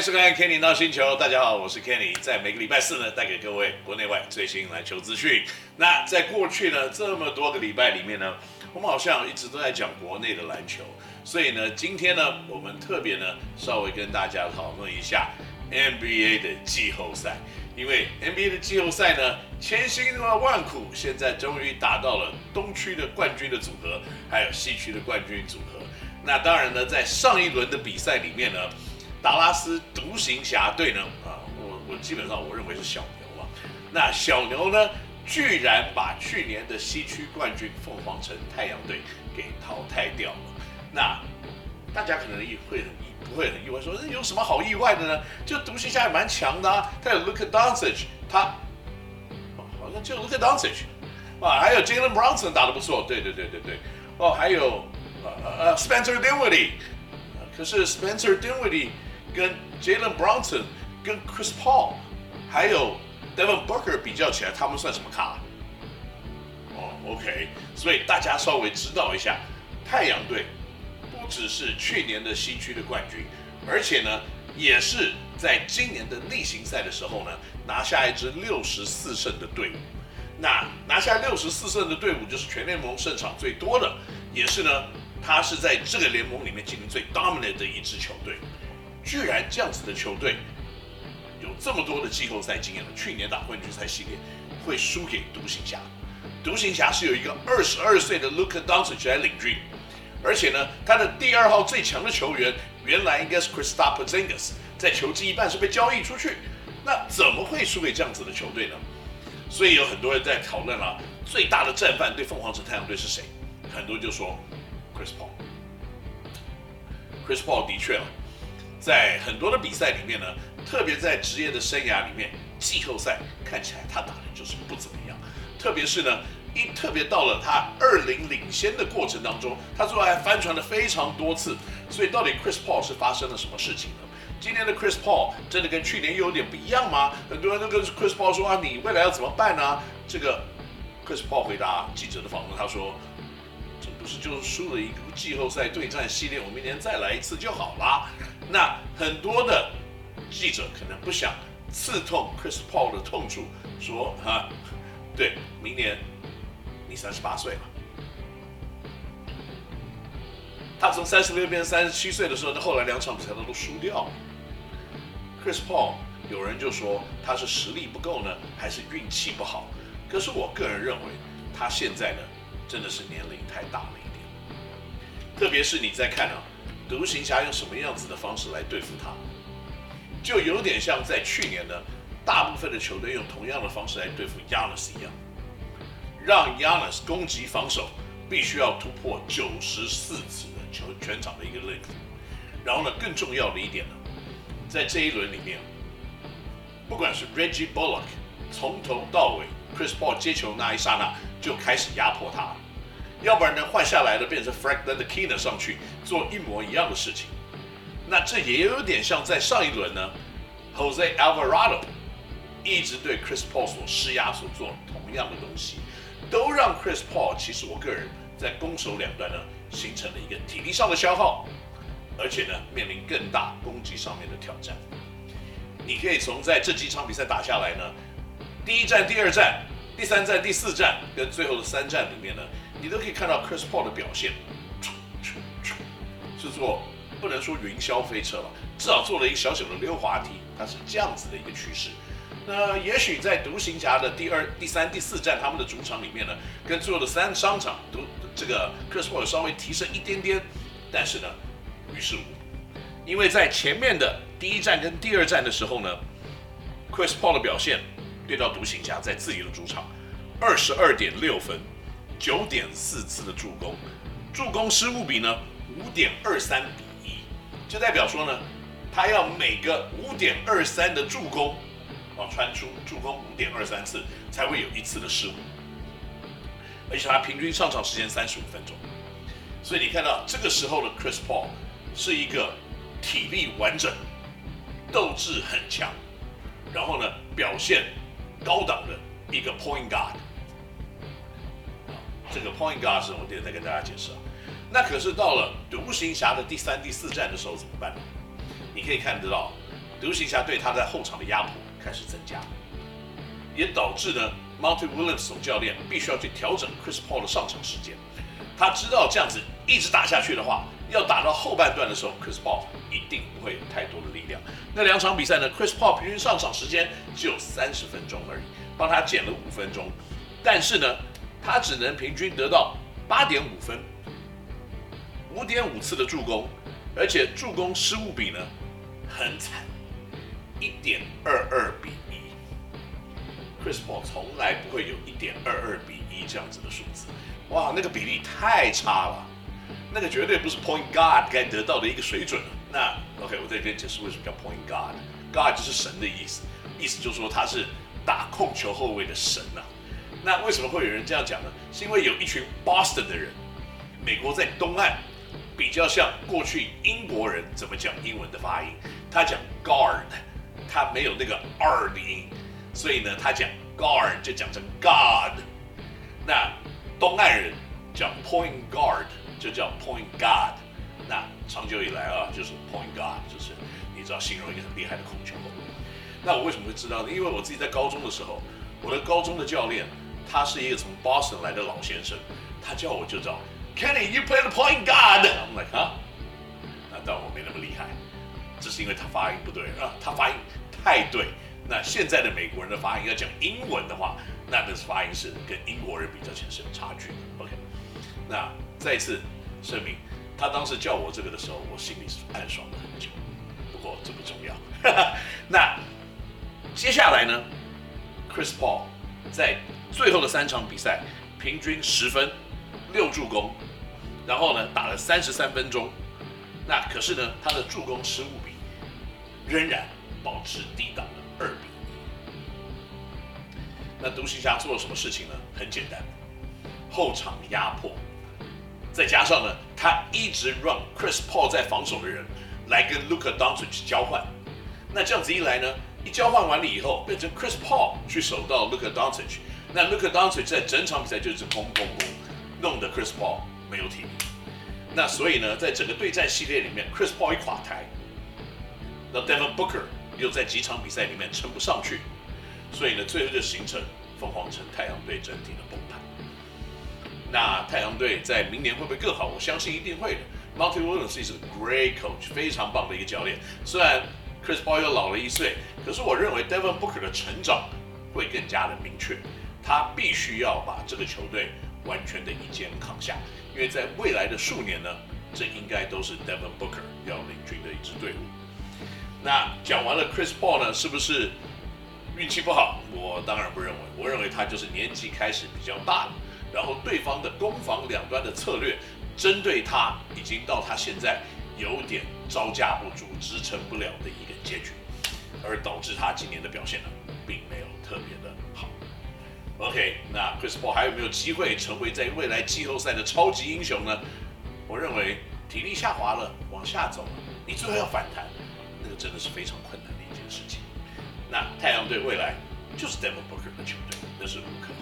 迎收看 Kenny NOW 星球，大家好，我是 Kenny，在每个礼拜四呢，带给各位国内外最新篮球资讯。那在过去呢这么多个礼拜里面呢，我们好像一直都在讲国内的篮球，所以呢，今天呢，我们特别呢，稍微跟大家讨论一下 NBA 的季后赛，因为 NBA 的季后赛呢，千辛万苦，现在终于打到了东区的冠军的组合，还有西区的冠军组合。那当然呢，在上一轮的比赛里面呢，达拉斯独行侠队呢，啊，我我基本上我认为是小牛啊。那小牛呢，居然把去年的西区冠军凤凰城太阳队给淘汰掉了。那大家可能也会很意不会很意外说，说有什么好意外的呢？就独行侠也蛮强的啊，他有 Luka Doncic，他好像就 Luka Doncic，啊，还有 Jalen Brunson 打得不错，对对对对对，哦，还有。呃呃，Spencer Dinwiddie，可是 Spencer Dinwiddie 跟 Jalen Brunson 跟 Chris Paul 还有 Devin Booker 比较起来，他们算什么咖？哦，OK，所以大家稍微知道一下，太阳队不只是去年的西区的冠军，而且呢，也是在今年的例行赛的时候呢，拿下一支六十四胜的队伍。那拿下六十四胜的队伍，就是全联盟胜场最多的，也是呢。他是在这个联盟里面进行最 dominant 的一支球队，居然这样子的球队有这么多的季后赛经验了，去年打冠军赛系列会输给独行侠。独行侠是有一个二十二岁的 Luka Doncic 来领军，而且呢，他的第二号最强的球员原来应该是 Kristaps Porzingis，在球季一半是被交易出去，那怎么会输给这样子的球队呢？所以有很多人在讨论了，最大的战犯对凤凰城太阳队是谁？很多人就说。Chris Paul，Chris Paul 的确啊，在很多的比赛里面呢，特别在职业的生涯里面，季后赛看起来他打的就是不怎么样。特别是呢，一特别到了他二零领先的过程当中，他最后还翻船了非常多次。所以到底 Chris Paul 是发生了什么事情呢？今年的 Chris Paul 真的跟去年又有点不一样吗？很多人都跟 Chris Paul 说啊，你未来要怎么办呢？这个 Chris Paul 回答记者的访问，他说。这不是就是输了一个季后赛对战系列，我明年再来一次就好了。那很多的记者可能不想刺痛 Chris Paul 的痛处，说哈，对，明年你三十八岁了。他从三十六变三十七岁的时候，那后来两场比赛他都输掉了。Chris Paul 有人就说他是实力不够呢，还是运气不好？可是我个人认为他现在呢，真的是年龄太大了一点，特别是你在看啊，独行侠用什么样子的方式来对付他，就有点像在去年呢，大部分的球队用同样的方式来对付 Giannis 一样，让 Giannis 攻击防守必须要突破九十四次的球全场的一个 length，然后呢，更重要的一点呢，在这一轮里面，不管是 Reggie Bullock 从头到尾，Chris Paul 接球那一刹那。就开始压迫他，要不然呢，换下来的变成 Frank Ntilikina 上去做一模一样的事情，那这也有点像在上一轮呢，Jose Alvarado 一直对 Chris Paul 所施压所做同样的东西，都让 Chris Paul 其实我个人在攻守两端呢形成了一个体力上的消耗，而且呢面临更大攻击上面的挑战。你可以从在这几场比赛打下来呢，第一战、第二战。第三战、第四战跟最后的三战里面呢，你都可以看到 Chris Paul 的表现，是做不能说云霄飞车吧，至少做了一个小小的溜滑梯，它是这样子的一个趋势。那也许在独行侠的第二、第三、第四战他们的主场里面呢，跟最后的三商场都这个 Chris Paul 稍微提升一点点，但是呢，于事无补，因为在前面的第一战跟第二战的时候呢，Chris Paul 的表现。对到独行侠在自己的主场，二十二点六分，九点四次的助攻，助攻失误比呢五点二三比一，就代表说呢，他要每个五点二三的助攻，啊传出助攻五点二三次才会有一次的失误，而且他平均上场时间三十五分钟，所以你看到这个时候的 Chris Paul 是一个体力完整、斗志很强，然后呢表现。高档的一个 point guard，这个 point guard 我今天再跟大家解释啊。那可是到了独行侠的第三、第四战的时候怎么办？你可以看得到独行侠对他在后场的压迫开始增加，也导致呢，Monty Williams 总教练必须要去调整 Chris Paul 的上场时间。他知道这样子一直打下去的话，要打到后半段的时候，Chris Paul 一定不会有太多的力量。那两场比赛呢，Chris Paul 平均上场时间只有三十分钟而已，帮他减了五分钟，但是呢，他只能平均得到八点五分，五点五次的助攻，而且助攻失误比呢很惨，一点二二比一。Chris Paul 从来不会有一点二二比一这样子的数字，哇，那个比例太差了，那个绝对不是 Point Guard 该得到的一个水准。那 OK，我再跟你解释为什么叫 Point Guard，Guard 就是神的意思，意思就是说他是打控球后卫的神呐、啊。那为什么会有人这样讲呢？是因为有一群 Boston 的人，美国在东岸比较像过去英国人怎么讲英文的发音，他讲 guard，他没有那个 R 的音，所以呢，他讲 guard 就讲成 God。那东岸人讲 point guard 就叫 point God。那长久以来啊，就是 point God，就是你知道形容一个很厉害的控球。那我为什么会知道呢？因为我自己在高中的时候，我的高中的教练。他是一个从 Boston 来的老先生，他叫我就叫 Kenny，you play the point guard。I'm like 啊，那当然我没那么厉害，只是因为他发音不对啊，他发音太对。那现在的美国人的发音要讲英文的话，那那是发音是跟英国人比较起来是有差距的。OK，那再一次声明，他当时叫我这个的时候，我心里是暗爽了很久。不过这不重要。那接下来呢，Chris Paul 在。最后的三场比赛，平均十分，六助攻，然后呢打了三十三分钟，那可是呢他的助攻失误比仍然保持低档的二比一。那独行侠做了什么事情呢？很简单，后场压迫，再加上呢他一直让 Chris Paul 在防守的人来跟 Luka Doncic 交换，那这样子一来呢，一交换完了以后，变成 Chris Paul 去守到 Luka Doncic。那 Luka d o n c i 在整场比赛就是砰砰砰，弄得 Chris Paul 没有体力。那所以呢，在整个对战系列里面，Chris Paul 一垮台，那 Devin Booker 又在几场比赛里面撑不上去，所以呢，最后就形成凤凰城太阳队整体的崩盘。那太阳队在明年会不会更好？我相信一定会的。Monty Williams 是个 great coach，非常棒的一个教练。虽然 Chris Paul 又老了一岁，可是我认为 Devin Booker 的成长会更加的明确。他必须要把这个球队完全的一肩扛下，因为在未来的数年呢，这应该都是 Devin Booker 要领军的一支队伍。那讲完了 Chris Paul 呢，是不是运气不好？我当然不认为，我认为他就是年纪开始比较大了，然后对方的攻防两端的策略针对他，已经到他现在有点招架不住、支撑不了的一个结局，而导致他今年的表现呢，并没有特别的。OK，那 Chris Paul 还有没有机会成为在未来季后赛的超级英雄呢？我认为体力下滑了，往下走了，你最后要反弹，那个真的是非常困难的一件事情。那太阳队未来就是 Devin Booker 的球队，那是无可。